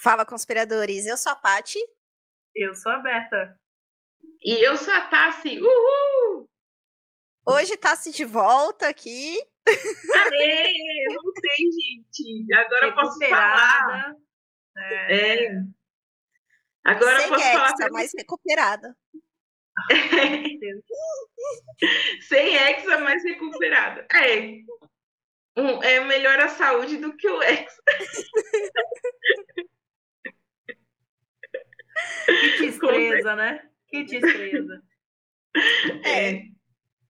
Fala, conspiradores. Eu sou a Pati. Eu sou a Berta. E eu sou a Tassi. Uhul! Hoje Tassi de volta aqui. Aê, voltei, gente. Agora eu posso falar. É. é. Agora Sem eu posso exa, falar. mais recuperada. Sem hexa, mais recuperada. É. Um, é melhor a saúde do que o hexa. Que destreza, né? Que destreza. É.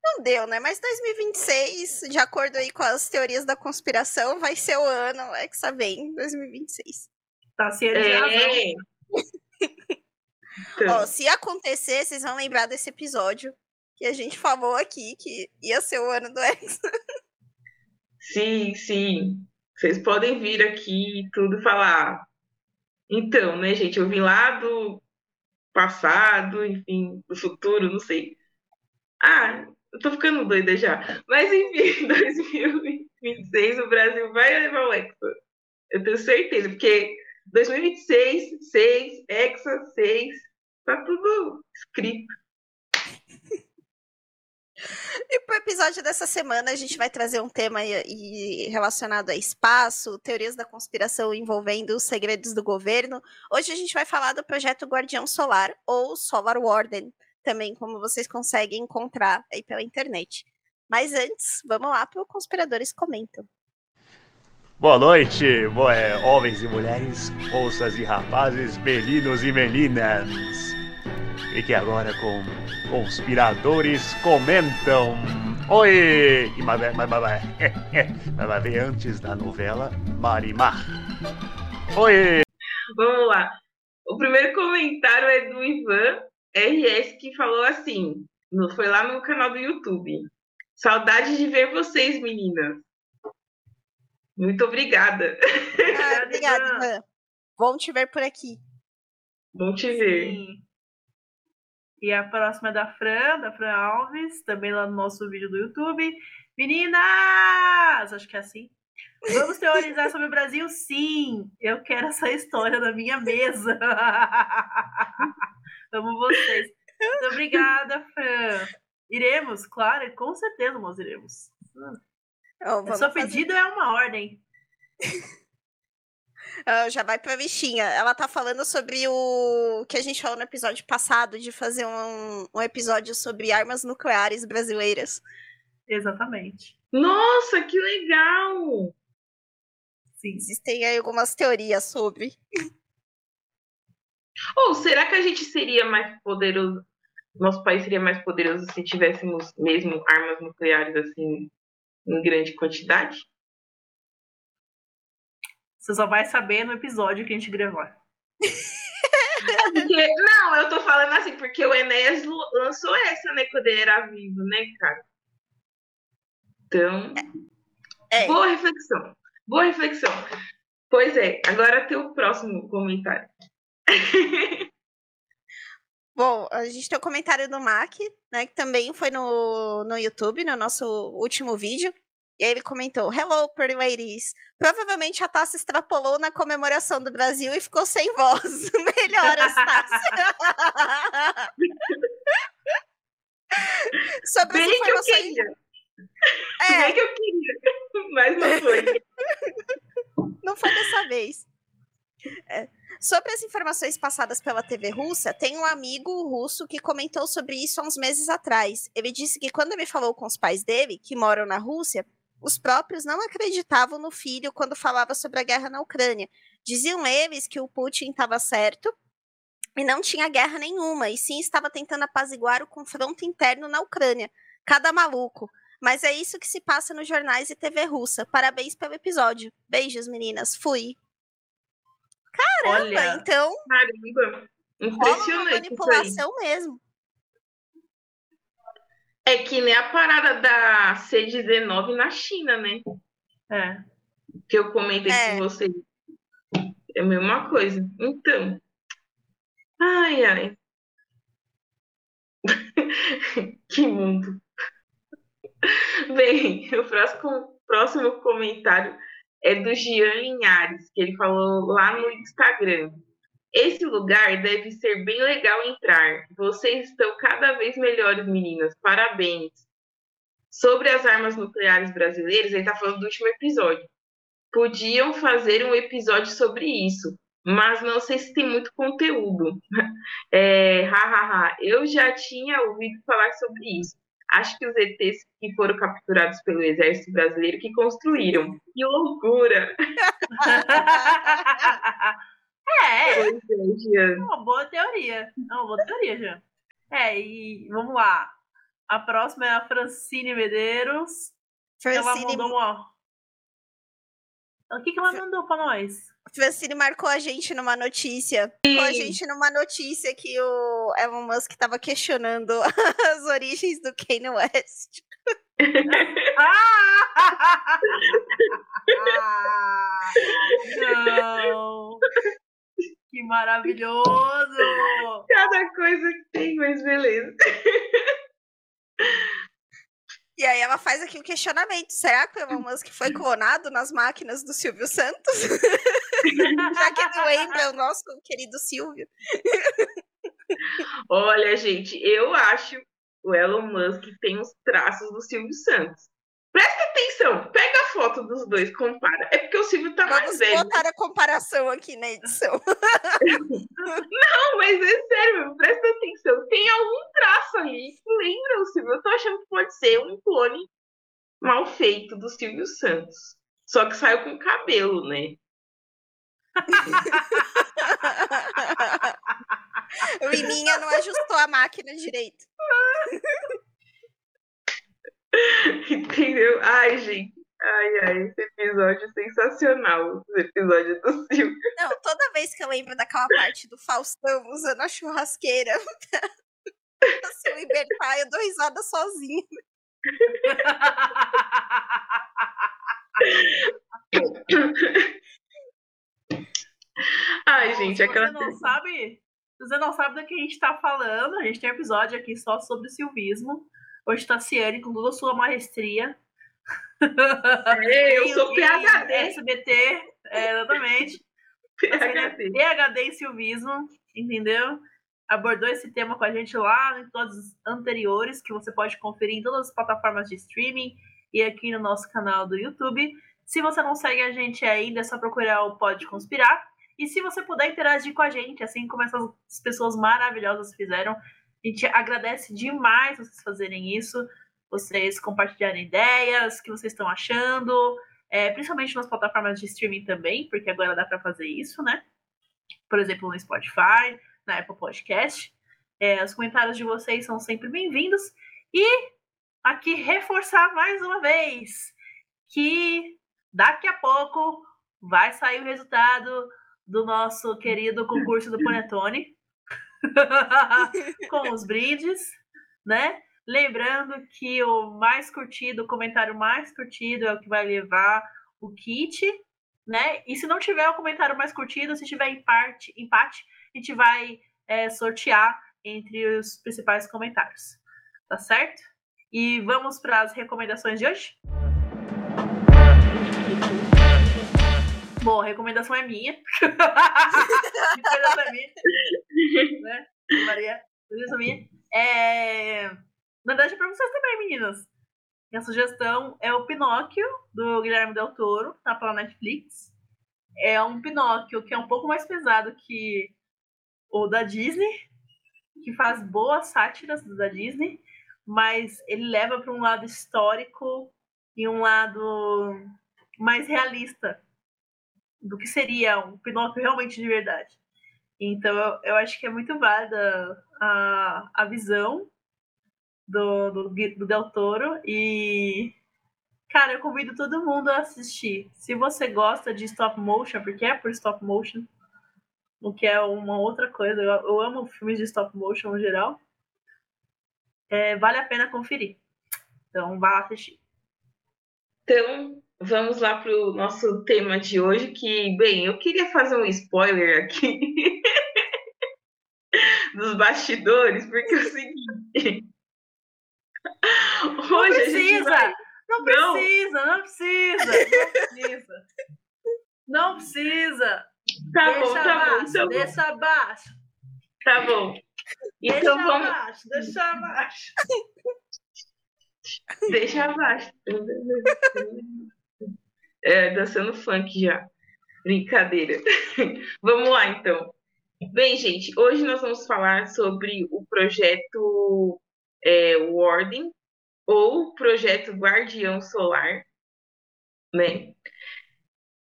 Não deu, né? Mas 2026, de acordo aí com as teorias da conspiração, vai ser o ano Hexa vem, 2026. Tá se é. Então. Ó, se acontecer, vocês vão lembrar desse episódio que a gente falou aqui que ia ser o ano do Hexa. Sim, sim. Vocês podem vir aqui e tudo falar. Então, né, gente, eu vim lá do passado, enfim, do futuro, não sei. Ah, eu tô ficando doida já. Mas enfim, 2026 o Brasil vai levar o Hexa. Eu tenho certeza, porque 2026, 6, Hexa, 6, tá tudo escrito. E pro episódio dessa semana a gente vai trazer um tema relacionado a espaço, teorias da conspiração envolvendo os segredos do governo. Hoje a gente vai falar do projeto Guardião Solar, ou Solar Warden, também como vocês conseguem encontrar aí pela internet. Mas antes, vamos lá para o Conspiradores Comentam. Boa noite, boa, é, homens e mulheres, moças e rapazes, meninos e meninas. Fique agora com Conspiradores Comentam. Oi! Mas, mas, mas, mas vai ver antes da novela Marimar. Oi! Vamos lá. O primeiro comentário é do Ivan RS que falou assim: foi lá no canal do YouTube. Saudade de ver vocês, meninas. Muito obrigada. Ah, obrigada, Ivan. Bom te ver por aqui. Bom te ver. Sim. E a próxima é da Fran, da Fran Alves, também lá no nosso vídeo do YouTube. Meninas! Acho que é assim. Vamos teorizar sobre o Brasil? Sim! Eu quero essa história na minha mesa. Amo vocês. Muito obrigada, Fran. Iremos, claro, com certeza nós iremos. Oh, Seu pedido fazer... é uma ordem. Uh, já vai pra bichinha. Ela tá falando sobre o que a gente falou no episódio passado, de fazer um, um episódio sobre armas nucleares brasileiras. Exatamente. Nossa, que legal! Sim. Existem aí algumas teorias sobre. Ou será que a gente seria mais poderoso? Nosso país seria mais poderoso se tivéssemos mesmo armas nucleares assim em grande quantidade? Você só vai saber no episódio que a gente gravar. porque, não, eu tô falando assim, porque o Enéas lançou essa, né, quando ele era vivo, né, cara? Então, é. boa reflexão. Boa reflexão. Pois é, agora tem o próximo comentário. Bom, a gente tem o comentário do Mac, né, que também foi no, no YouTube, no nosso último vídeo. E aí ele comentou: Hello, pretty ladies. Provavelmente a Tassi extrapolou na comemoração do Brasil e ficou sem voz. Melhoras, Tassi. Sobre Bem as informações... que eu queria. É. Bem que eu queria, mas não foi. não foi dessa vez. É. Sobre as informações passadas pela TV russa, tem um amigo russo que comentou sobre isso há uns meses atrás. Ele disse que quando ele falou com os pais dele, que moram na Rússia, os próprios não acreditavam no filho quando falava sobre a guerra na Ucrânia. Diziam eles que o Putin estava certo e não tinha guerra nenhuma, e sim estava tentando apaziguar o confronto interno na Ucrânia. Cada maluco. Mas é isso que se passa nos jornais e TV russa. Parabéns pelo episódio. Beijos, meninas. Fui. Caramba, Olha, então. Caramba. Impressionante. Rola uma manipulação mesmo. É que nem a parada da C19 na China, né? É. Que eu comentei é. com vocês. É a mesma coisa. Então. Ai, ai. que mundo. Bem, o próximo, próximo comentário é do Gian Linhares, que ele falou lá no Instagram. Esse lugar deve ser bem legal entrar. Vocês estão cada vez melhores, meninas. Parabéns. Sobre as armas nucleares brasileiras, ele está falando do último episódio. Podiam fazer um episódio sobre isso, mas não sei se tem muito conteúdo. É, hahaha, eu já tinha ouvido falar sobre isso. Acho que os ETs que foram capturados pelo exército brasileiro que construíram. Que loucura! é, é, Jean. uma boa teoria. É uma boa teoria, já. É, e vamos lá. A próxima é a Francine Medeiros. Ela Francine, mandou uma. O que, que ela mandou pra nós? Francine marcou a gente numa notícia. Marcou a gente numa notícia que o Elon Musk estava questionando as origens do Kanye West. Ah! Ah! Não! Que maravilhoso! Cada coisa que tem, mas beleza. E aí ela faz aqui o questionamento: será que o Elon Musk foi clonado nas máquinas do Silvio Santos? Já que não lembra o nosso querido Silvio. Olha, gente, eu acho o Elon Musk tem os traços do Silvio Santos. Presta atenção, pega a foto dos dois, compara. É porque o Silvio tá mais Vamos velho. botar a comparação aqui na edição. Não, mas é sério, meu, presta atenção. Tem algum traço ali que lembra o Silvio. Eu tô achando que pode ser um clone mal feito do Silvio Santos. Só que saiu com cabelo, né? o Liminha não ajustou a máquina direito. Entendeu? Ai, gente. Ai, ai, esse episódio é sensacional. Esse episódio do Silvio. Não, toda vez que eu lembro daquela parte do Faustão usando a churrasqueira pra se libertar, eu dou risada sozinha. Ai, gente, se aquela. você não sabe, se você não sabe do que a gente tá falando, a gente tem um episódio aqui só sobre silvismo. Hoje tá Ciane com toda a sua maestria. Eu sou PHD. SBT, é, exatamente. PHD. PHD em silvismo, entendeu? Abordou esse tema com a gente lá em todos os anteriores, que você pode conferir em todas as plataformas de streaming e aqui no nosso canal do YouTube. Se você não segue a gente ainda, é só procurar o Pode Conspirar. E se você puder interagir com a gente, assim como essas pessoas maravilhosas fizeram, a gente agradece demais vocês fazerem isso, vocês compartilharem ideias, o que vocês estão achando, é, principalmente nas plataformas de streaming também, porque agora dá para fazer isso, né? Por exemplo, no Spotify, na Apple Podcast. É, os comentários de vocês são sempre bem-vindos. E aqui reforçar mais uma vez que daqui a pouco vai sair o resultado do nosso querido concurso do Panetone com os brindes, né? Lembrando que o mais curtido, o comentário mais curtido é o que vai levar o kit, né? E se não tiver o comentário mais curtido, se tiver empate, empate a gente vai é, sortear entre os principais comentários, tá certo? E vamos para as recomendações de hoje? Bom, a recomendação é minha. recomendação é minha. Né? Maria, recomendação minha. É... Na verdade, é pra vocês também, meninas. Minha sugestão é o Pinóquio, do Guilherme Del Toro, tá pela Netflix. É um Pinóquio que é um pouco mais pesado que o da Disney, que faz boas sátiras da Disney, mas ele leva para um lado histórico e um lado mais realista do que seria um Pinóquio realmente de verdade. Então eu, eu acho que é muito válida a, a visão do, do, do Del Toro e cara, eu convido todo mundo a assistir. Se você gosta de stop motion, porque é por stop motion, o que é uma outra coisa, eu, eu amo filmes de stop motion no geral, é, vale a pena conferir. Então vá assistir. Então, vamos lá para o nosso tema de hoje, que, bem, eu queria fazer um spoiler aqui dos bastidores, porque é o seguinte. Não Hoje gente precisa! vai... Não Não. precisa, não precisa, não precisa. Não precisa. Tá deixa bom, tá bom, abaixo, tá bom. deixa abaixo. Tá bom. Deixa Então vamos. abaixo, deixa abaixo. Deixa abaixo. É, dançando funk já. Brincadeira. Vamos lá, então. Bem, gente, hoje nós vamos falar sobre o projeto é, Warden, ou projeto Guardião Solar, né?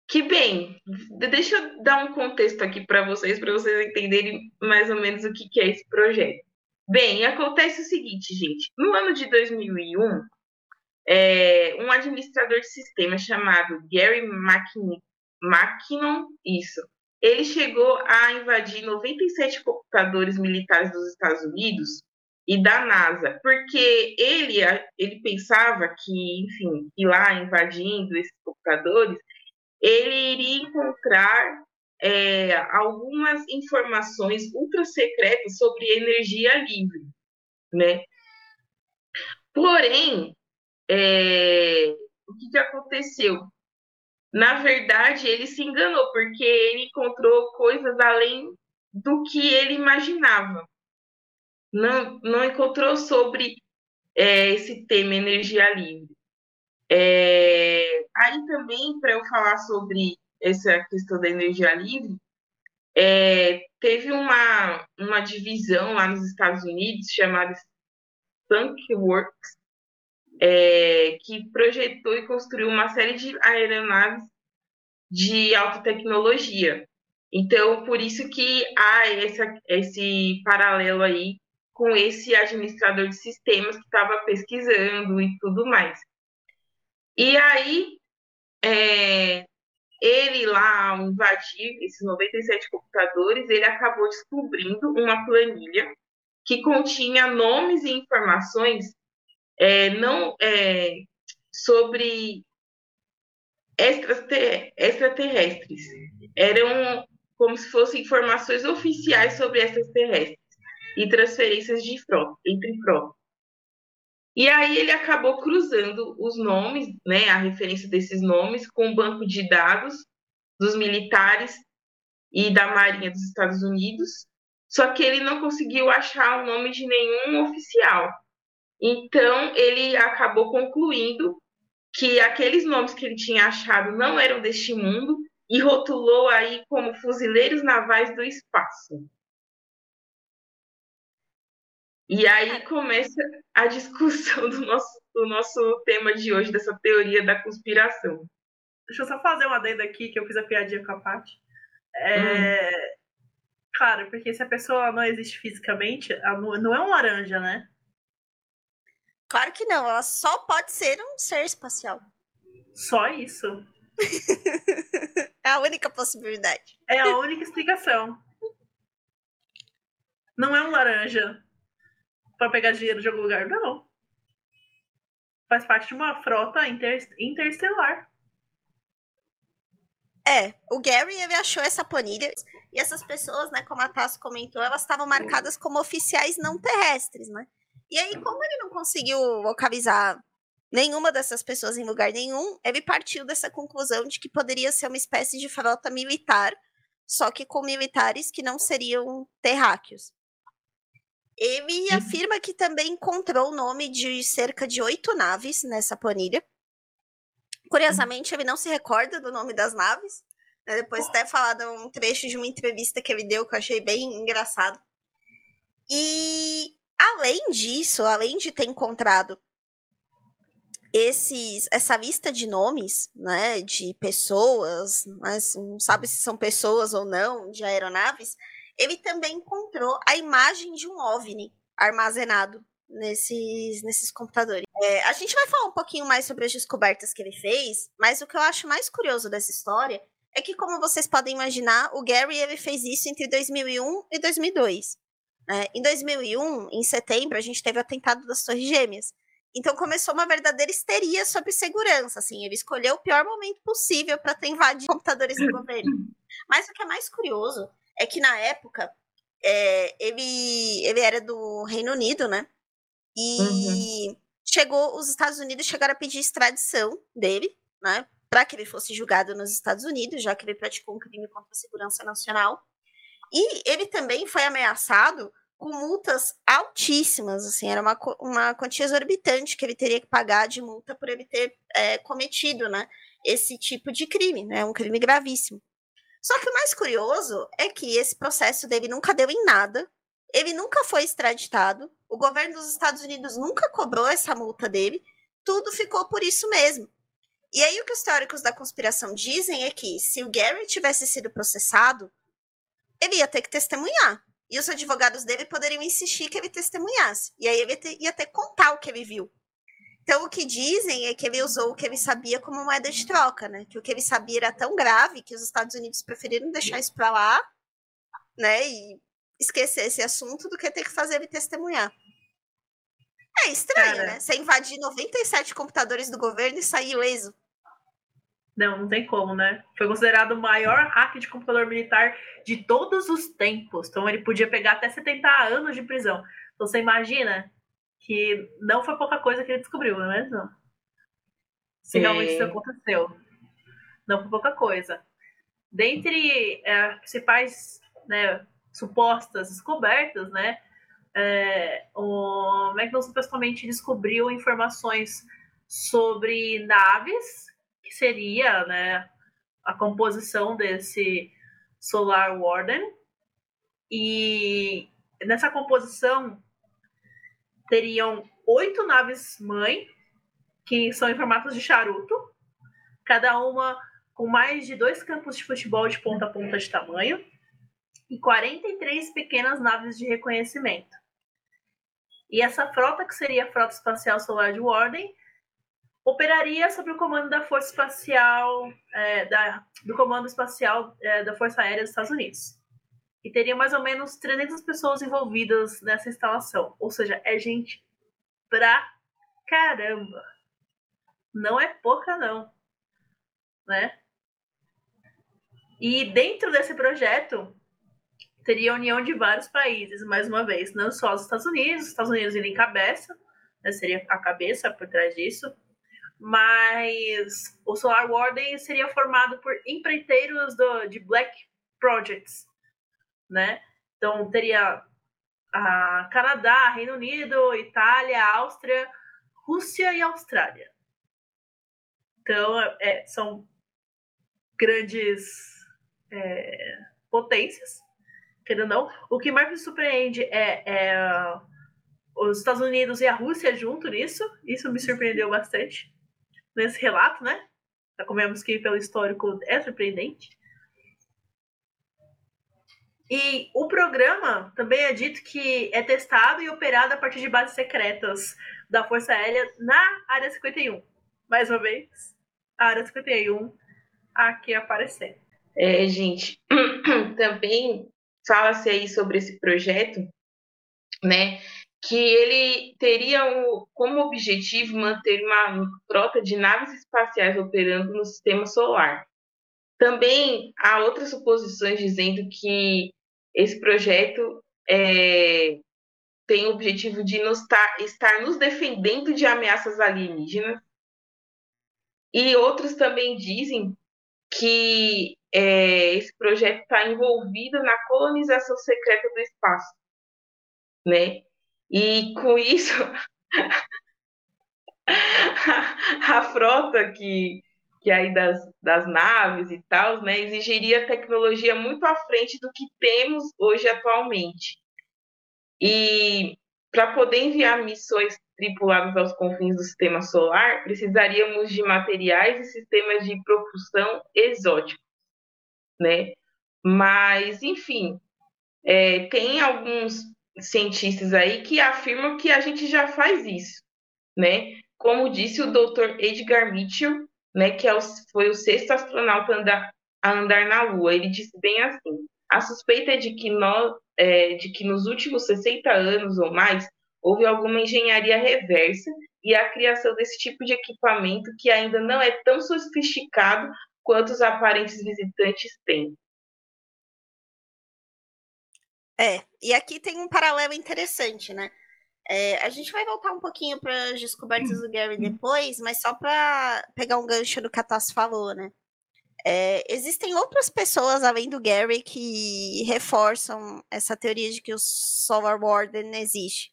Que bem, deixa eu dar um contexto aqui para vocês, para vocês entenderem mais ou menos o que, que é esse projeto. Bem, acontece o seguinte, gente. No ano de 2001, é, um administrador de sistema chamado Gary McKin- McKinnon, isso, ele chegou a invadir 97 computadores militares dos Estados Unidos e da NASA, porque ele, ele pensava que, enfim, que lá invadindo esses computadores, ele iria encontrar é, algumas informações ultra secretas sobre energia livre, né? Porém, é, o que, que aconteceu? Na verdade, ele se enganou, porque ele encontrou coisas além do que ele imaginava. Não, não encontrou sobre é, esse tema energia livre. É, aí também, para eu falar sobre essa questão da energia livre, é, teve uma, uma divisão lá nos Estados Unidos chamada Skunkworks, é, que projetou e construiu uma série de aeronaves de alta tecnologia. Então, por isso que há essa, esse paralelo aí com esse administrador de sistemas que estava pesquisando e tudo mais. E aí, é, ele lá, ao invadir esses 97 computadores, ele acabou descobrindo uma planilha que continha nomes e informações é, não é, sobre extrater- extraterrestres. Eram como se fossem informações oficiais sobre extraterrestres e transferências de frota, entre frota. E aí ele acabou cruzando os nomes, né, a referência desses nomes, com o banco de dados dos militares e da Marinha dos Estados Unidos, só que ele não conseguiu achar o nome de nenhum oficial. Então ele acabou concluindo que aqueles nomes que ele tinha achado não eram deste mundo e rotulou aí como fuzileiros navais do espaço. E aí começa a discussão do nosso, do nosso tema de hoje, dessa teoria da conspiração. Deixa eu só fazer uma adendo aqui, que eu fiz a piadinha com a Paty. É... Cara, porque se a pessoa não existe fisicamente, não é um laranja, né? Claro que não, ela só pode ser um ser espacial. Só isso. É a única possibilidade. É a única explicação. Não é um laranja pra pegar dinheiro de algum lugar, não. Faz parte de uma frota inter- interestelar. É, o Gary ele achou essa planilha e essas pessoas, né, como a Tassi comentou, elas estavam marcadas como oficiais não terrestres, né? E aí, como ele não conseguiu localizar nenhuma dessas pessoas em lugar nenhum, ele partiu dessa conclusão de que poderia ser uma espécie de frota militar, só que com militares que não seriam terráqueos. Ele Uhum. afirma que também encontrou o nome de cerca de oito naves nessa planilha. Curiosamente, ele não se recorda do nome das naves. né? Depois até falar de um trecho de uma entrevista que ele deu que eu achei bem engraçado. E além disso, além de ter encontrado esses, essa lista de nomes, né, de pessoas, mas não sabe se são pessoas ou não, de aeronaves, ele também encontrou a imagem de um OVNI armazenado nesses, nesses computadores. É, a gente vai falar um pouquinho mais sobre as descobertas que ele fez, mas o que eu acho mais curioso dessa história é que, como vocês podem imaginar, o Gary ele fez isso entre 2001 e 2002. Né? Em 2001, em setembro, a gente teve o atentado das Torres Gêmeas. Então começou uma verdadeira histeria sobre segurança. Assim, ele escolheu o pior momento possível para ter invadido computadores do governo. Mas o que é mais curioso é que na época é, ele, ele era do Reino Unido, né? E chegou, os Estados Unidos chegaram a pedir extradição dele, né, para que ele fosse julgado nos Estados Unidos, já que ele praticou um crime contra a segurança nacional. E ele também foi ameaçado com multas altíssimas, assim, era uma, uma quantia exorbitante que ele teria que pagar de multa por ele ter é, cometido, né, esse tipo de crime, né, um crime gravíssimo. Só que o mais curioso é que esse processo dele nunca deu em nada, ele nunca foi extraditado, o governo dos Estados Unidos nunca cobrou essa multa dele, tudo ficou por isso mesmo. E aí o que os teóricos da conspiração dizem é que se o Gary tivesse sido processado, ele ia ter que testemunhar. E os advogados dele poderiam insistir que ele testemunhasse. E aí ele ia ter que contar o que ele viu. Então, o que dizem é que ele usou o que ele sabia como moeda de troca, né? Que o que ele sabia era tão grave que os Estados Unidos preferiram deixar isso para lá, né? E esquecer esse assunto do que ter que fazer ele testemunhar. É estranho, Cara. né? Você invadir 97 computadores do governo e sair ileso. Não, não tem como, né? Foi considerado o maior hack de computador militar de todos os tempos. Então ele podia pegar até 70 anos de prisão. Então você imagina que não foi pouca coisa que ele descobriu, não é mesmo? Se realmente isso aconteceu. Não foi pouca coisa. Dentre é, as principais né, supostas descobertas, né? É, o Magnus supostamente descobriu informações sobre naves que seria né, a composição desse Solar Warden. E nessa composição teriam oito naves mãe, que são em formatos de charuto, cada uma com mais de dois campos de futebol de ponta a ponta de tamanho, e 43 pequenas naves de reconhecimento. E essa frota, que seria a Frota Espacial Solar de Warden, operaria sob o comando da Força Espacial, é, da, do Comando Espacial é, da Força Aérea dos Estados Unidos. E teria mais ou menos 300 pessoas envolvidas nessa instalação. Ou seja, é gente pra caramba. Não é pouca, não. Né? E dentro desse projeto, teria a união de vários países, mais uma vez, não só os Estados Unidos, os Estados Unidos ele encabeça, né, seria a cabeça por trás disso, mas o Solar Warden seria formado por empreiteiros do, de Black Projects, né? Então teria a Canadá, Reino Unido, Itália, Áustria, Rússia e Austrália. Então é, são grandes é, potências, querendo não. O que mais me surpreende é, é os Estados Unidos e a Rússia junto nisso. Isso me surpreendeu bastante nesse relato, né? Já comemos que pelo histórico é surpreendente. E o programa também é dito que é testado e operado a partir de bases secretas da Força Aérea na Área 51. Mais uma vez, a Área 51 aqui aparecendo. É, gente, também fala-se aí sobre esse projeto, né? Que ele teria o, como objetivo manter uma frota de naves espaciais operando no sistema solar. Também há outras suposições dizendo que esse projeto é, tem o objetivo de nos tar, estar nos defendendo de ameaças alienígenas. E outros também dizem que é, esse projeto está envolvido na colonização secreta do espaço, né? E com isso, a, frota que, que aí das, das naves e tal, né, exigiria tecnologia muito à frente do que temos hoje atualmente. E para poder enviar missões tripuladas aos confins do sistema solar, precisaríamos de materiais e sistemas de propulsão exóticos, né? Mas, enfim, é, tem alguns cientistas aí que afirmam que a gente já faz isso, né? Como disse o Dr. Edgar Mitchell, né, que é o, foi o sexto astronauta a andar, a andar na Lua, ele disse bem assim: a suspeita é de que, nós, é, de que nos últimos 60 anos ou mais houve alguma engenharia reversa e a criação desse tipo de equipamento que ainda não é tão sofisticado quanto os aparentes visitantes têm. É, e aqui tem um paralelo interessante, né? É, a gente vai voltar um pouquinho para as descobertas do Gary depois, mas só para pegar um gancho do que a Tassi falou, né? É, existem outras pessoas além do Gary que reforçam essa teoria de que o Solar Warden existe.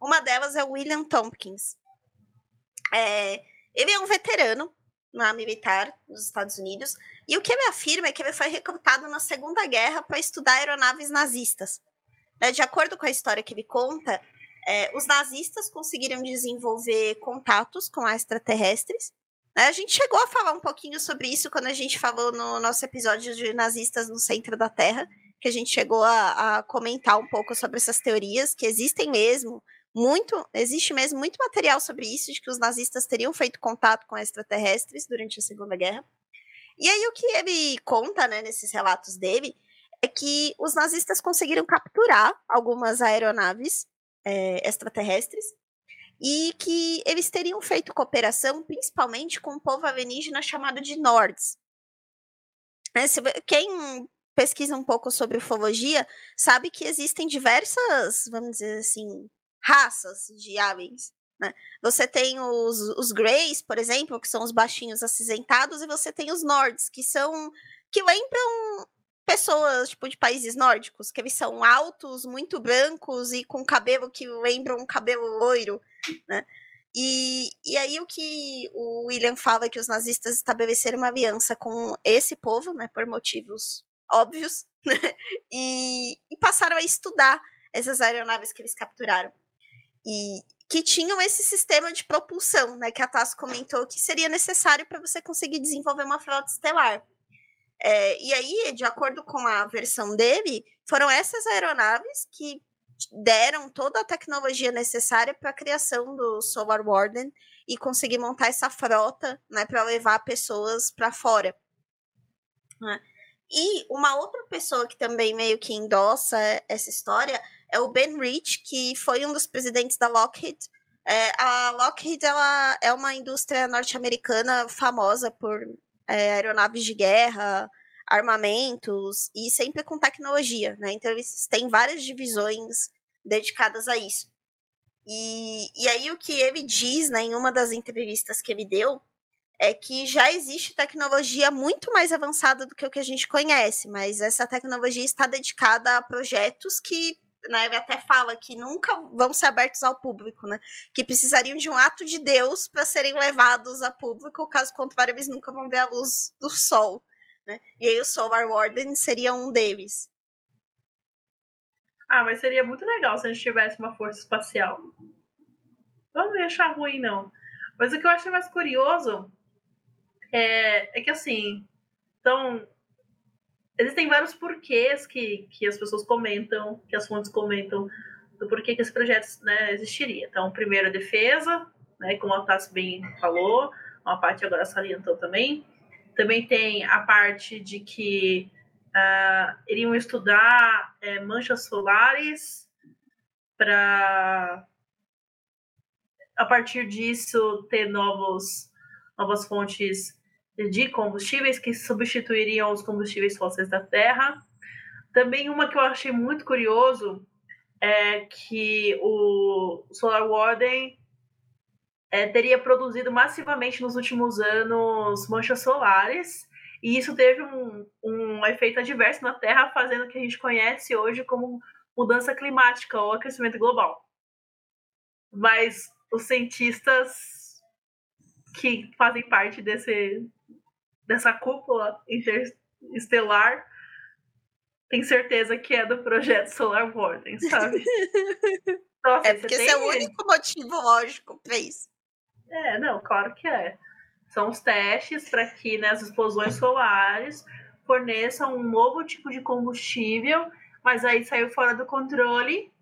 Uma delas é o William Tompkins. É, ele é um veterano na militar nos Estados Unidos e o que ele afirma é que ele foi recrutado na Segunda Guerra para estudar aeronaves nazistas. É, de acordo com a história que ele conta, é, os nazistas conseguiram desenvolver contatos com extraterrestres né, a gente chegou a falar um pouquinho sobre isso quando a gente falou no nosso episódio de nazistas no centro da Terra, que a gente chegou a, a comentar um pouco sobre essas teorias, que existem mesmo, muito, existe mesmo muito material sobre isso, de que os nazistas teriam feito contato com extraterrestres durante a Segunda Guerra. E aí o que ele conta, né, nesses relatos dele, é que os nazistas conseguiram capturar algumas aeronaves é, extraterrestres e que eles teriam feito cooperação principalmente com o povo alienígena chamado de Nords. Né, quem pesquisa um pouco sobre ufologia sabe que existem diversas, vamos dizer assim, raças de aliens. Né? Você tem os, os Greys, por exemplo, que são os baixinhos acinzentados, e você tem os Nords, que são que lembram pessoas, tipo, de países nórdicos, que eles são altos, muito brancos e com cabelo que lembra um cabelo loiro, né? E, e aí o que o William fala é que os nazistas estabeleceram uma aliança com esse povo, né, por motivos óbvios, né, e, e passaram a estudar essas aeronaves que eles capturaram. E que tinham esse sistema de propulsão, né, que a Tasso comentou que seria necessário para você conseguir desenvolver uma frota estelar. É, e aí, de acordo com a versão dele, foram essas aeronaves que deram toda a tecnologia necessária para a criação do Solar Warden e conseguir montar essa frota né, para levar pessoas para fora. Né? E uma outra pessoa que também meio que endossa essa história é o Ben Rich, que foi um dos presidentes da Lockheed. É, a Lockheed ela é uma indústria norte-americana famosa por é, aeronaves de guerra, armamentos e sempre com tecnologia, né? Então eles têm várias divisões dedicadas a isso. E, e aí o que ele diz, né, em uma das entrevistas que ele deu, é que já existe tecnologia muito mais avançada do que o que a gente conhece, mas essa tecnologia está dedicada a projetos que né, até fala que nunca vão ser abertos ao público, né? Que precisariam de um ato de Deus para serem levados a público, caso contrário, eles nunca vão ver a luz do sol. Né? E aí o Solar Warden seria um deles. Ah, mas seria muito legal se a gente tivesse uma força espacial. Não ia achar ruim, não. Mas o que eu acho mais curioso é, é que, assim, então, existem vários porquês que, que as pessoas comentam, que as fontes comentam, do porquê que esse projeto né, existiria. Então, primeiro, a defesa, né, como a Tassi bem falou, uma parte agora salientou também. Também tem a parte de que uh, iriam estudar é, manchas solares para, a partir disso, ter novos, novas fontes de combustíveis que substituiriam os combustíveis fósseis da Terra. Também uma que eu achei muito curioso é que o Solar Warden é, teria produzido massivamente nos últimos anos manchas solares, e isso teve um, um efeito adverso na Terra, fazendo o que a gente conhece hoje como mudança climática ou aquecimento global. Mas os cientistas que fazem parte desse, dessa cúpula interestelar têm certeza que é do projeto Solar Warden, sabe? Nossa, é porque esse é o único motivo lógico para isso. É, não, claro que é. São os testes para que né, as explosões solares forneçam um novo tipo de combustível, mas aí saiu fora do controle.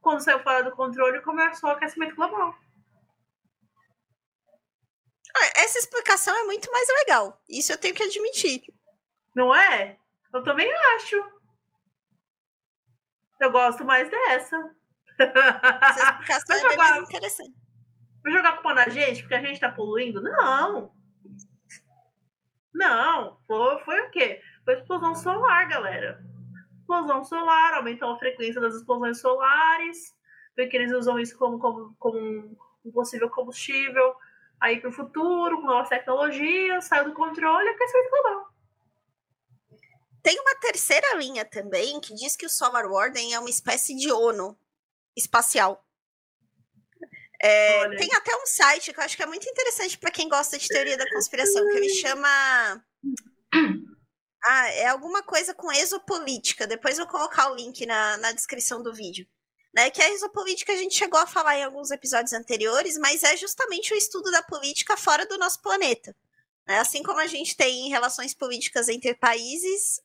Quando saiu fora do controle, começou o aquecimento global. Ah, essa explicação é muito mais legal. Isso eu tenho que admitir. Não é? Eu também acho. Eu gosto mais dessa. Essa explicação é mais interessante. Vai jogar culpa na gente porque a gente tá poluindo? Não. Não. Foi, foi o quê? Foi explosão solar, galera. Explosão solar, aumentou a frequência das explosões solares. vê que eles usam isso como, como, como um possível combustível aí para o futuro, com novas tecnologias, saiu do controle, é aquecimento global. Tem uma terceira linha também que diz que o Solar Warden é uma espécie de ONU espacial. É, tem até um site que eu acho que é muito interessante para quem gosta de teoria da conspiração, que ele chama. Ah, é alguma coisa com exopolítica. Depois eu vou colocar o link na, na descrição do vídeo. Né, que a exopolítica a gente chegou a falar em alguns episódios anteriores, mas é justamente o estudo da política fora do nosso planeta. Né? Assim como a gente tem relações políticas entre países,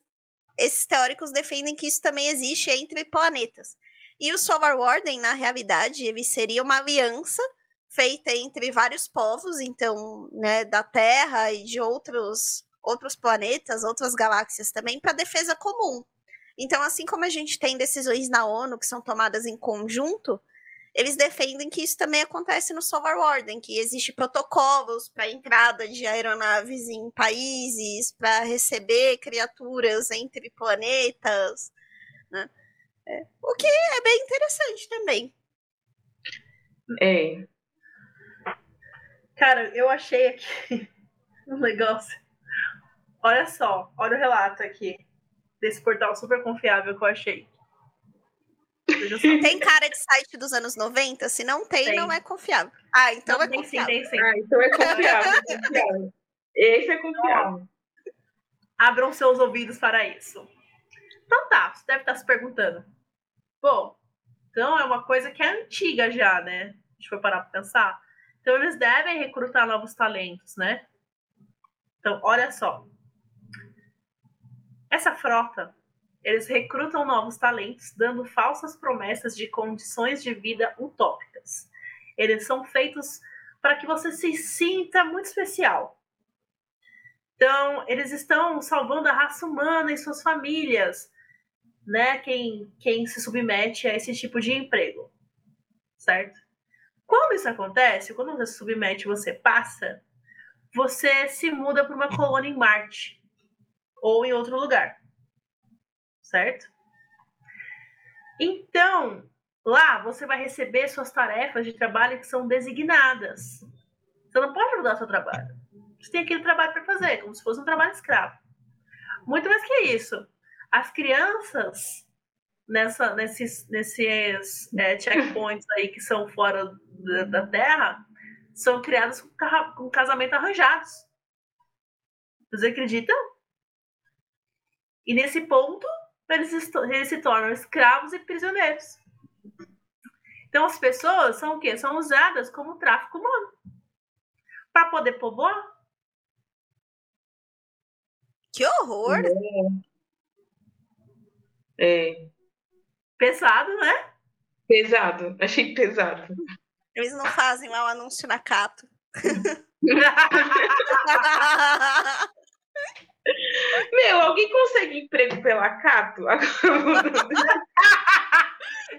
esses teóricos defendem que isso também existe entre planetas. E o Solar Warden, na realidade, ele seria uma aliança feita entre vários povos, então, né, da Terra e de outros outros planetas, outras galáxias também, para defesa comum. Então, assim como a gente tem decisões na ONU que são tomadas em conjunto, eles defendem que isso também acontece no Solar Warden, que existe protocolos para entrada de aeronaves em países, para receber criaturas entre planetas, né? É, o que é bem interessante também. É. Cara, eu achei aqui um negócio. Olha só, olha o relato aqui desse portal super confiável que eu achei. Tem cara de site dos anos 90? Se não tem, tem. não é confiável. Ah, então não, é confiável. Sim, tem, sim. Ah, então é confiável. É confiável. Esse é confiável. Abram seus ouvidos para isso. Então tá, você deve estar se perguntando. Bom, então é uma coisa que é antiga já, né? A gente foi parar para pensar. Então eles devem recrutar novos talentos, né? Então, olha só. Essa frota, eles recrutam novos talentos, dando falsas promessas de condições de vida utópicas. Eles são feitos para que você se sinta muito especial. Então, eles estão salvando a raça humana e suas famílias, né, quem, quem se submete a esse tipo de emprego, certo? Quando isso acontece, quando você se submete você passa, você se muda para uma colônia em Marte ou em outro lugar, certo? Então, lá você vai receber suas tarefas de trabalho que são designadas. Você não pode mudar seu trabalho. Você tem aquele trabalho para fazer, como se fosse um trabalho escravo. Muito mais que isso as crianças nessa, nesses, nesses é, checkpoints aí que são fora da, da Terra são criadas com, com casamento arranjados. Vocês acreditam? E nesse ponto, eles, eles se tornam escravos e prisioneiros. Então as pessoas são o quê? São usadas como tráfico humano. Para poder povoar. Que horror! É. É. Pesado, né? Pesado, achei pesado. Eles não fazem lá o anúncio na Cato. Meu, alguém consegue emprego pela Cato?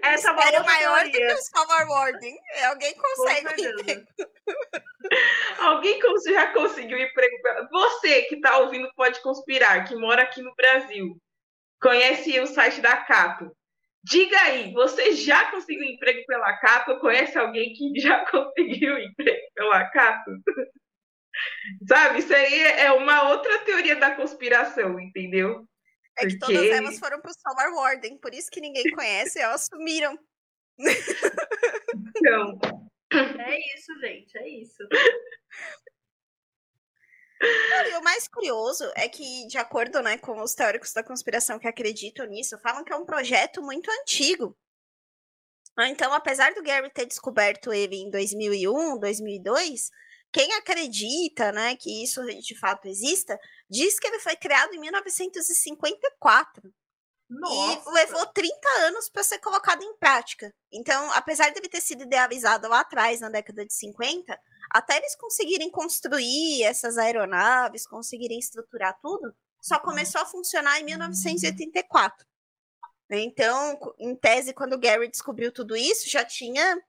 Essa é maior do que o Summer Warning. Alguém consegue emprego. Alguém já conseguiu emprego pela... Você que está ouvindo pode conspirar, que mora aqui no Brasil conhece o site da Cato. Diga aí, você já conseguiu emprego pela Cato conhece alguém que já conseguiu emprego pela Cato? Sabe, isso aí é uma outra teoria da conspiração, entendeu? É que Porque... todas elas foram pro Solar Warden, por isso que ninguém conhece, elas sumiram. Então. É isso, gente, é isso. e o mais curioso é que, de acordo né, com os teóricos da conspiração que acreditam nisso, falam que é um projeto muito antigo. Então, apesar do Gary ter descoberto ele em 2001, 2002, quem acredita né, que isso de fato exista, diz que ele foi criado em 1954. Nossa. E levou 30 anos para ser colocado em prática. Então, apesar de ele ter sido idealizado lá atrás, na década de 50, até eles conseguirem construir essas aeronaves, conseguirem estruturar tudo, só uhum. começou a funcionar em 1984. Então, em tese, quando o Gary descobriu tudo isso, já tinha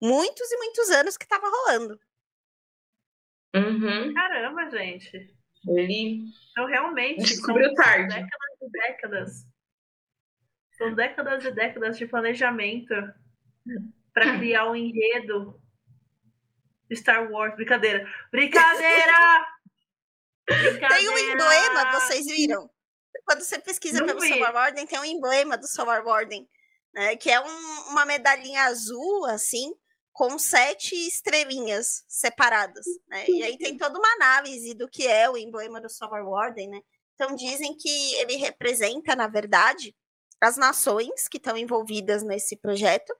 muitos e muitos anos que estava rolando. Uhum. Caramba, gente. Ele então, realmente descobriu tarde. Décadas e décadas. São décadas e décadas de planejamento para criar um enredo Star Wars. Brincadeira. Brincadeira! Brincadeira! Tem um emblema, vocês viram? Quando você pesquisa Não pelo vi. Solar Warden, tem um emblema do Solar Warden, né? Que é um- uma medalhinha azul, assim, com sete estrelinhas separadas, né? E aí tem toda uma análise do que é o emblema do Solar Warden, né? Então dizem que ele representa, na verdade, as nações que estão envolvidas nesse projeto.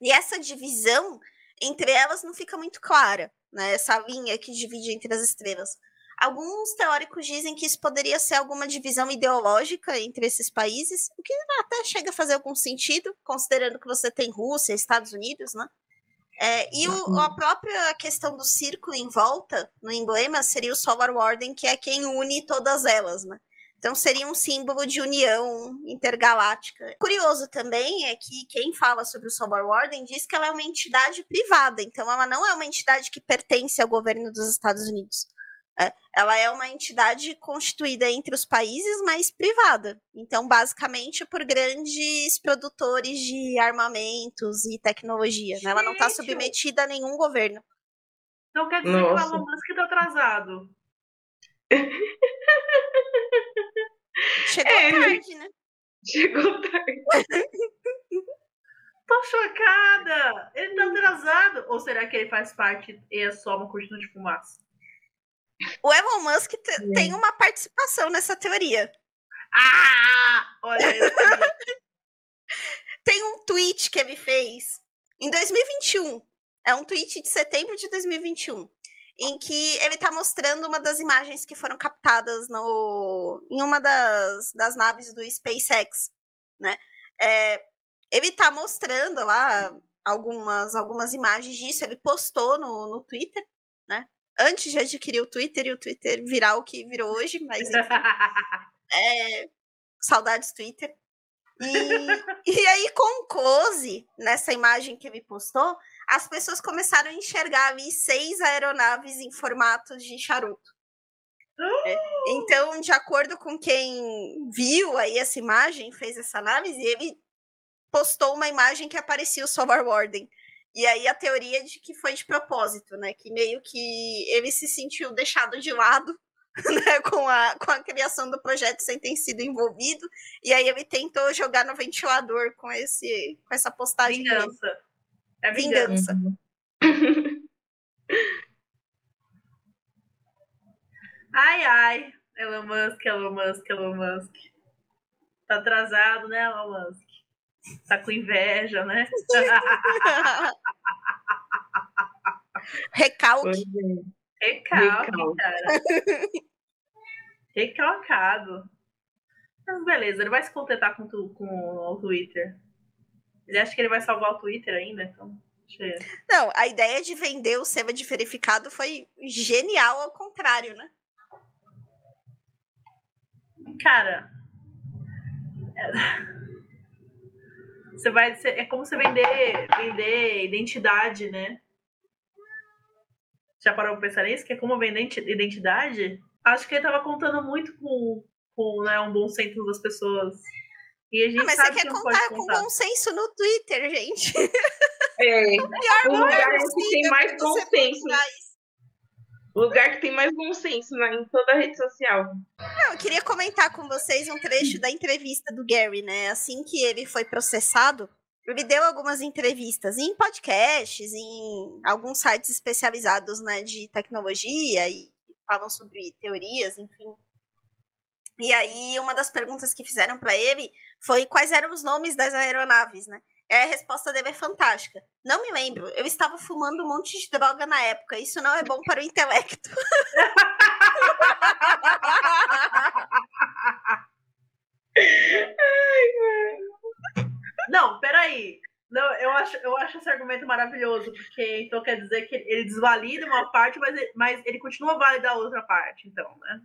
E essa divisão entre elas não fica muito clara, né? Essa linha que divide entre as estrelas. Alguns teóricos dizem que isso poderia ser alguma divisão ideológica entre esses países, o que até chega a fazer algum sentido, considerando que você tem Rússia, Estados Unidos, né? É, e o- a própria questão do círculo em volta, no emblema, seria o Solar Warden, que é quem une todas elas, né? Então seria um símbolo de união intergaláctica. Curioso também é que quem fala sobre o Solar Warden diz que ela é uma entidade privada, então ela não é uma entidade que pertence ao governo dos Estados Unidos. É, ela é uma entidade constituída entre os países, mas privada. Então, basicamente, por grandes produtores de armamentos e tecnologia. né? Ela não está submetida a nenhum governo. Então quer dizer Nossa. que o Elon Musk tá atrasado. Chegou É, ele- tarde, né? Chegou tarde. Tô chocada! Ele tá atrasado. Ou será que ele faz parte e é só uma cortina de fumaça? O Elon Musk te- tem uma participação nessa teoria. Ah! Olha. Tem um tweet que ele fez em 2021. É um tweet de setembro de 2021. Em que ele tá mostrando uma das imagens que foram captadas no, em uma das, das naves do SpaceX. Né? É, ele tá mostrando lá algumas, algumas imagens disso. Ele postou no, no Twitter? Antes de adquirir o Twitter e o Twitter virar o que virou hoje, mas enfim. É, saudades Twitter. E, e aí, com o close, nessa imagem que ele postou, as pessoas começaram a enxergar ali seis aeronaves em formato de charuto. É, Então, de acordo com quem viu aí essa imagem, fez essa análise, ele postou uma imagem que aparecia o Solar Warden. E aí a teoria de que foi de propósito, né? Que meio que ele se sentiu deixado de lado né, com, a, com a criação do projeto sem ter sido envolvido. E aí ele tentou jogar no ventilador com, esse, com essa postagem. dele. Vingança. É vingança. Vingança. Ai, ai. Elon Musk, Elon Musk, Elon Musk. Tá atrasado, né, Elon Musk? Tá com inveja, né? Recalque. Recalque, Recalque. cara. Recalcado. Mas beleza, ele vai se contentar com, tu- com o Twitter. Ele acha que ele vai salvar o Twitter ainda, então. Não, a ideia de vender o SEMA de verificado foi genial ao contrário, né? Cara. É- Você vai. É como você vender, vender identidade, né? Já parou pra pensar nisso? Que é como vender identi- identidade? Acho que ele tava contando muito com, com né, um bom senso das pessoas. E a gente Ah, mas você sabe quer que contar com contar. bom senso no Twitter, gente. É, o lugar que possível tem mais que bom você senso. O lugar que tem mais bom senso na, em toda a rede social. Não, eu queria comentar com vocês um trecho da entrevista do Gary, né? Assim que ele foi processado, ele deu algumas entrevistas em podcasts, em alguns sites especializados né, de tecnologia e falam sobre teorias, enfim. E aí, uma das perguntas que fizeram para ele foi quais eram os nomes das aeronaves, né? E a resposta dele é fantástica. Não me lembro, eu estava fumando um monte de droga na época. Isso não é bom para o intelecto. Não, peraí. Não, eu acho, eu acho esse argumento maravilhoso, porque então quer dizer que ele desvalida uma parte, mas ele, mas ele continua a validar a outra parte, então, né?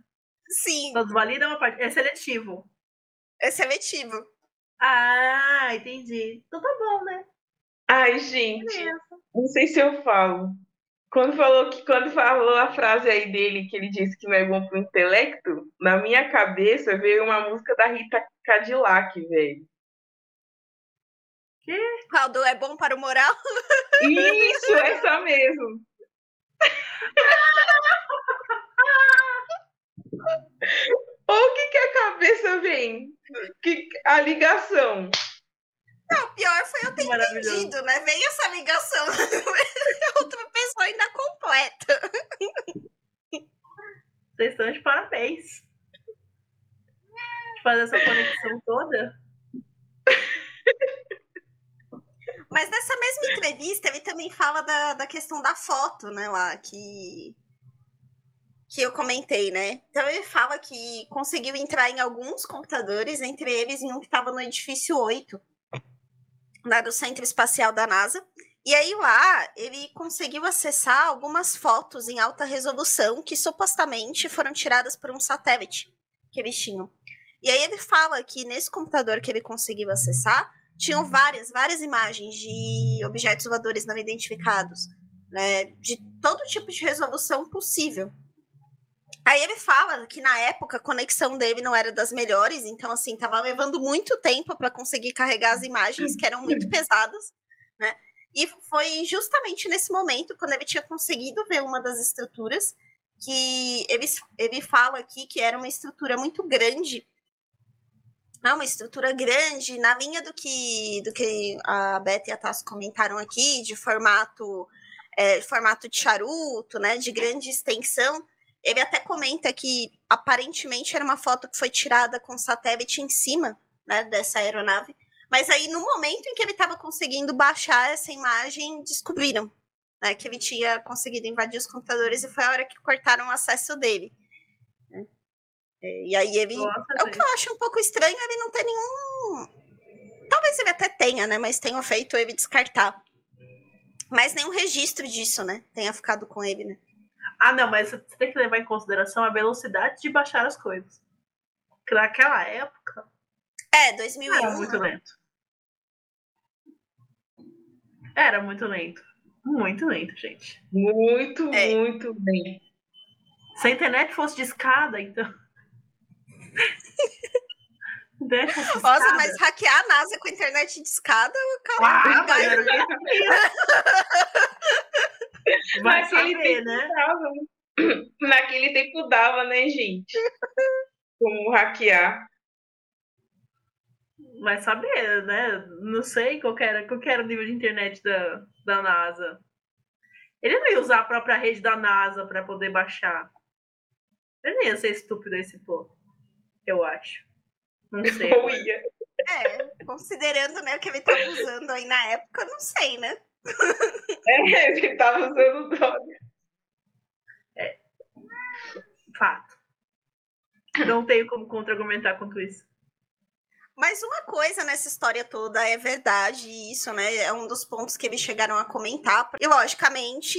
Sim, Então desvalida uma parte. É seletivo. é seletivo. Ah, entendi. Então tá bom, né? Ai, gente, Beleza. não sei se eu falo. Quando falou que quando falou a frase aí dele que ele disse que não é bom pro intelecto, na minha cabeça veio uma música da Rita Cadillac, velho. Que? Qual do é bom para o moral? Isso, essa mesmo. Ou que que a cabeça vem? Que, a ligação. Não, o pior foi eu ter entendido, né? Vem essa ligação. Outra pessoa ainda completa. Vocês estão de parabéns. De fazer essa conexão toda. Mas nessa mesma entrevista, ele também fala da, da questão da foto, né, lá, que, que eu comentei, né? Então ele fala que conseguiu entrar em alguns computadores, entre eles em um que estava no edifício 8, lá do Centro Espacial da NASA. E aí lá ele conseguiu acessar algumas fotos em alta resolução que supostamente foram tiradas por um satélite que eles tinham. E aí ele fala que nesse computador que ele conseguiu acessar, tinham várias, várias imagens de objetos voadores não identificados, né? De todo tipo de resolução possível. Aí ele fala que na época a conexão dele não era das melhores, então assim, tava levando muito tempo para conseguir carregar as imagens que eram muito pesadas, né? E foi justamente nesse momento, quando ele tinha conseguido ver uma das estruturas, que ele, ele fala aqui que era uma estrutura muito grande é uma estrutura grande, na linha do que, do que a Beth e a Tassi comentaram aqui, de formato, é, formato de charuto, né, de grande extensão. Ele até comenta que aparentemente era uma foto que foi tirada com satélite em cima né, dessa aeronave. Mas aí, no momento em que ele estava conseguindo baixar essa imagem, descobriram né, que ele tinha conseguido invadir os computadores e foi a hora que cortaram o acesso dele. né. É, E aí ele. Nossa, É o que eu acho um pouco estranho ele não ter nenhum. Talvez ele até tenha, né? Mas tenha feito ele descartar. Mas nenhum registro disso, né? Tenha ficado com ele, né? Ah, não, mas você tem que levar em consideração a velocidade de baixar as coisas. Porque naquela época É, 2001. era muito lento. Era muito lento. Muito lento, gente. Muito, É. muito bem. Se a internet fosse de escada, então. A internet fosse de Nossa, mas hackear a NASA com internet de escada, o Ah, cara. mas que eu sabia. Vai Naquele saber, tempo né? dava. Naquele tempo dava, né, gente? Como hackear. Vai saber, né? Não sei qual que era, qual que era o nível de internet da, da NASA. Ele não ia usar a própria rede da NASA para poder baixar. Ele não ia ser estúpido esse povo. Eu acho. Não sei. Ou ia. É, considerando né, o que ele tava usando aí na época, não sei, né? É, ele tava usando droga. Fato. Não tenho como contra-argumentar quanto isso. Mas uma coisa nessa história toda é verdade, e isso, né? É um dos pontos que eles chegaram a comentar. E, logicamente,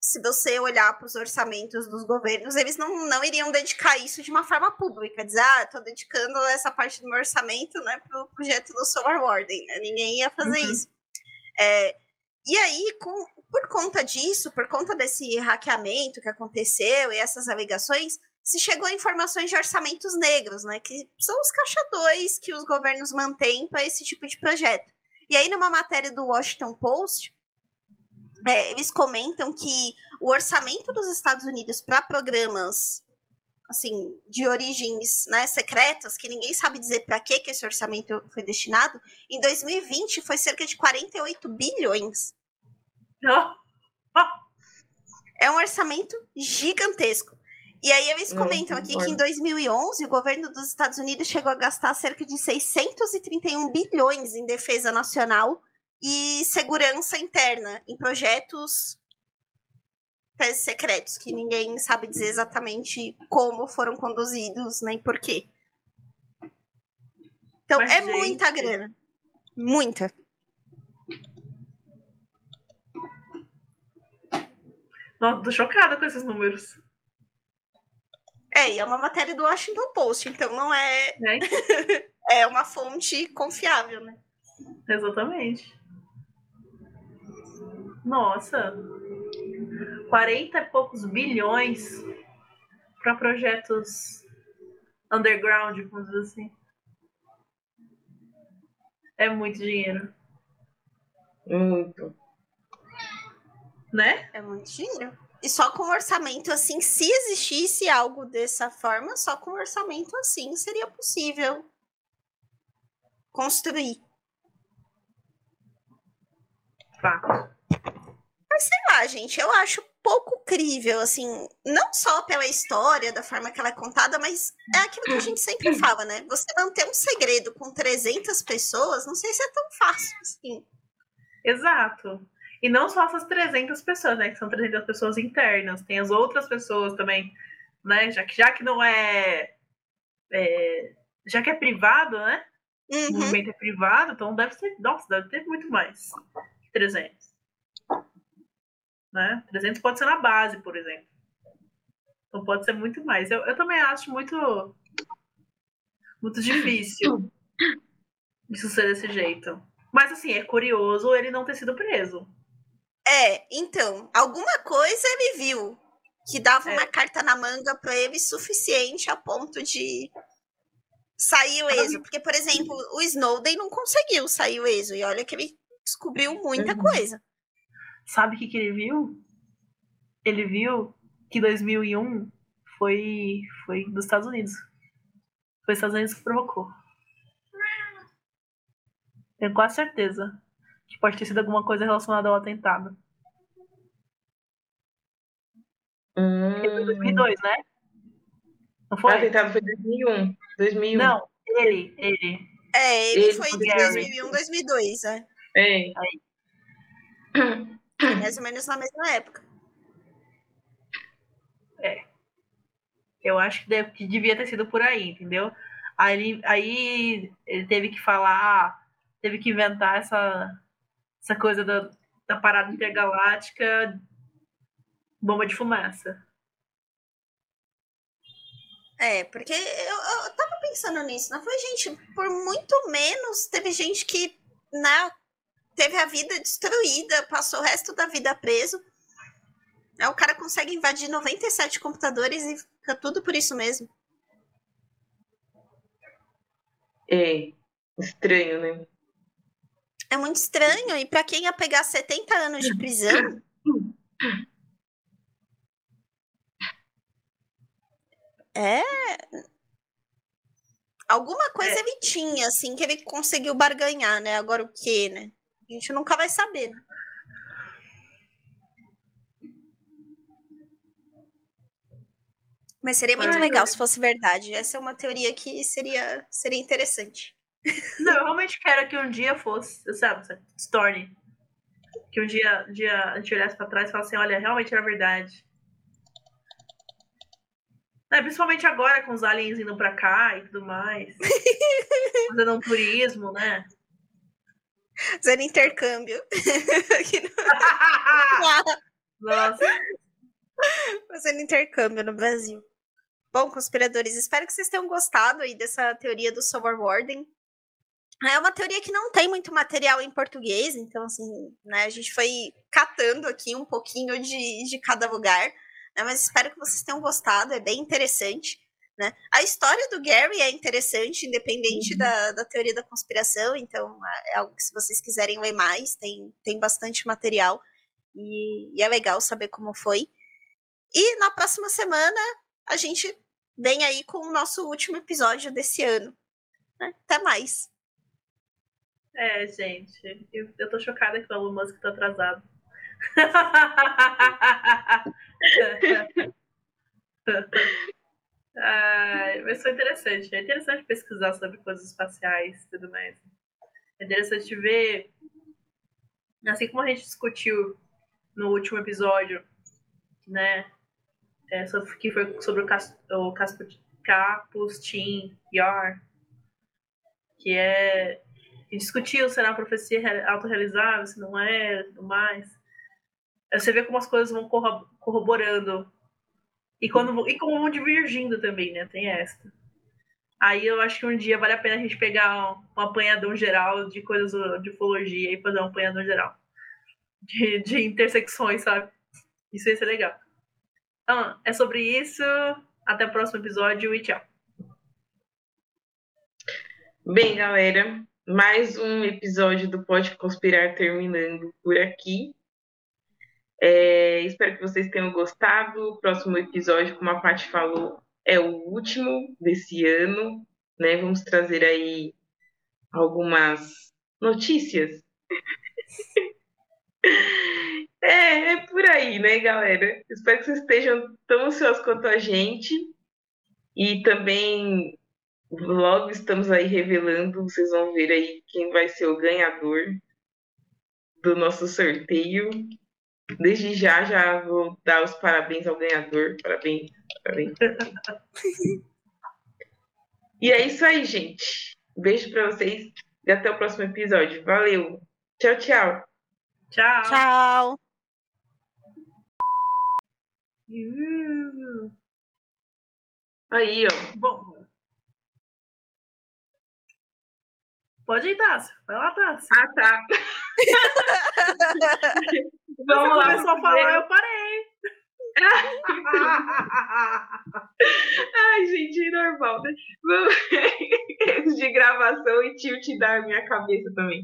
se você olhar para os orçamentos dos governos, eles não, não iriam dedicar isso de uma forma pública. Dizer, ah, estou dedicando essa parte do meu orçamento né, para o projeto do Solar Warden. né? Ninguém ia fazer Uhum. isso. É, e aí, com, por conta disso, por conta desse hackeamento que aconteceu e essas alegações, se chegou a informações de orçamentos negros, né? Que são os caixa 2 que os governos mantêm para esse tipo de projeto. E aí, numa matéria do Washington Post, é, eles comentam que o orçamento dos Estados Unidos para programas assim de origens né, secretas, que ninguém sabe dizer para que que esse orçamento foi destinado, em 2020 foi cerca de 48 bilhões. Ó, É um orçamento gigantesco. E aí eles Eu comentam aqui que em concordo. 2011 o governo dos Estados Unidos chegou a gastar cerca de 631 bilhões em defesa nacional e segurança interna em projetos secretos que ninguém sabe dizer exatamente como foram conduzidos nem por quê. Então Mas, é gente- muita grana. Muita. Nossa, tô chocada com esses números. É, e é uma matéria do Washington Post, então não é Né? é uma fonte confiável, né? Exatamente. Nossa. 40 e poucos bilhões para projetos underground, vamos dizer assim. É muito dinheiro. Muito. Né? É muito dinheiro. E só com orçamento assim, se existisse algo dessa forma, só com orçamento assim seria possível construir. Fato. Mas sei lá, gente, eu acho pouco crível, assim, não só pela história, da forma que ela é contada, mas é aquilo que a gente sempre fala, né? Você manter um segredo com 300 pessoas, não sei se é tão fácil assim. Exato. E não só essas 300 pessoas, né? Que são 300 pessoas internas. Tem as outras pessoas também, né? Já que, já que não é, é Já que é privado, né? Uhum. O movimento é privado, então deve ser. Nossa, deve ter muito mais que 300. Né? 300 pode ser na base, por exemplo. Então pode ser muito mais. Eu, eu também acho muito. Muito difícil isso ser desse jeito. Mas assim, é curioso ele não ter sido preso. É, então, alguma coisa ele viu que dava É. uma carta na manga para ele suficiente a ponto de sair o exo. Porque, por exemplo, o Snowden não conseguiu sair o exo. E olha que ele descobriu muita Uhum. coisa. Sabe o que, que ele viu? Ele viu que 2001 foi, foi dos Estados Unidos. Foi os Estados Unidos que provocou. Tenho quase certeza que pode ter sido alguma coisa relacionada ao atentado. Porque foi Hum. 2002, né? Não O foi? atentado foi 2001. 2001. Não, ele, ele. É, ele, Ele foi de Gary. 2001, 2002, né? É. Mais ou menos na mesma época. Eu acho que, deve- que devia ter sido por aí, entendeu? Aí ele, aí ele teve que falar, teve que inventar essa, essa coisa da, da parada intergaláctica bomba de fumaça. É, porque eu, eu tava pensando nisso, não foi, gente? Por muito menos teve gente que, né, teve a vida destruída, passou o resto da vida preso. Aí o cara consegue invadir 97 computadores e fica tudo por isso mesmo. É. Estranho, né? É muito estranho, e pra quem ia pegar 70 anos de prisão. É. Alguma coisa É. ele tinha, assim, que ele conseguiu barganhar, né? Agora o quê, né? A gente nunca vai saber. né? Mas seria muito legal se fosse verdade. Essa é uma teoria que seria, seria interessante. Não, eu realmente quero que um dia fosse, sabe, se torne. Que um dia, um dia a gente olhasse pra trás e falasse assim, olha, realmente era verdade. É, principalmente agora com os aliens indo pra cá e tudo mais. Fazendo um turismo, né? Fazendo intercâmbio. Nossa. Fazendo intercâmbio no Brasil. Bom, conspiradores, espero que vocês tenham gostado aí dessa teoria do Solar Warden. É uma teoria que não tem muito material em português, então, assim, né, a gente foi catando aqui um pouquinho de, de cada lugar, né, mas espero que vocês tenham gostado, é bem interessante. Né? A história do Gary é interessante, independente Uhum. da, da teoria da conspiração, então é algo que, se vocês quiserem ler mais, tem, tem bastante material e, e é legal saber como foi. E na próxima semana a gente vem aí com o nosso último episódio desse ano. né? Até mais. É, gente, eu, eu tô chocada que o Elon Musk tá atrasado. Ai, mas foi interessante. É interessante pesquisar sobre coisas espaciais e tudo mais. É interessante ver, assim como a gente discutiu no último episódio, né? É, que foi sobre o, Cas, o Capustin Yar, que é a gente discutiu se era uma profecia re- autorrealizável, se não é, tudo mais. Você vê como as coisas vão corro- corroborando. E, quando, e como vão divergindo também, né? Tem esta. Aí eu acho que um dia vale a pena a gente pegar um, um apanhadão geral de coisas de ufologia e fazer um apanhadão geral. De, de intersecções, sabe? Isso ia ser legal. Então, é sobre isso. Até o próximo episódio e tchau. Bem, galera, mais um episódio do Pode Conspirar terminando por aqui. É, espero que vocês tenham gostado. O próximo episódio, como a Paty falou, é o último desse ano. Né? Vamos trazer aí algumas notícias. é, é por aí, né, galera? Espero que vocês estejam tão ansiosos quanto a gente. E também logo estamos aí revelando, vocês vão ver aí quem vai ser o ganhador do nosso sorteio. Desde já, já vou dar os parabéns ao ganhador. Parabéns, parabéns. e é isso aí, gente. Beijo para vocês e até o próximo episódio. Valeu. Tchau, tchau. Tchau. Tchau. Uh, Aí, ó. Bom. Pode ir, Tássio. Vai lá, Tássio. Ah, tá. Vamos Você lá. começou a falar, eu parei. Ai, gente, normal, né? Vamos... De gravação e tilt da minha cabeça também.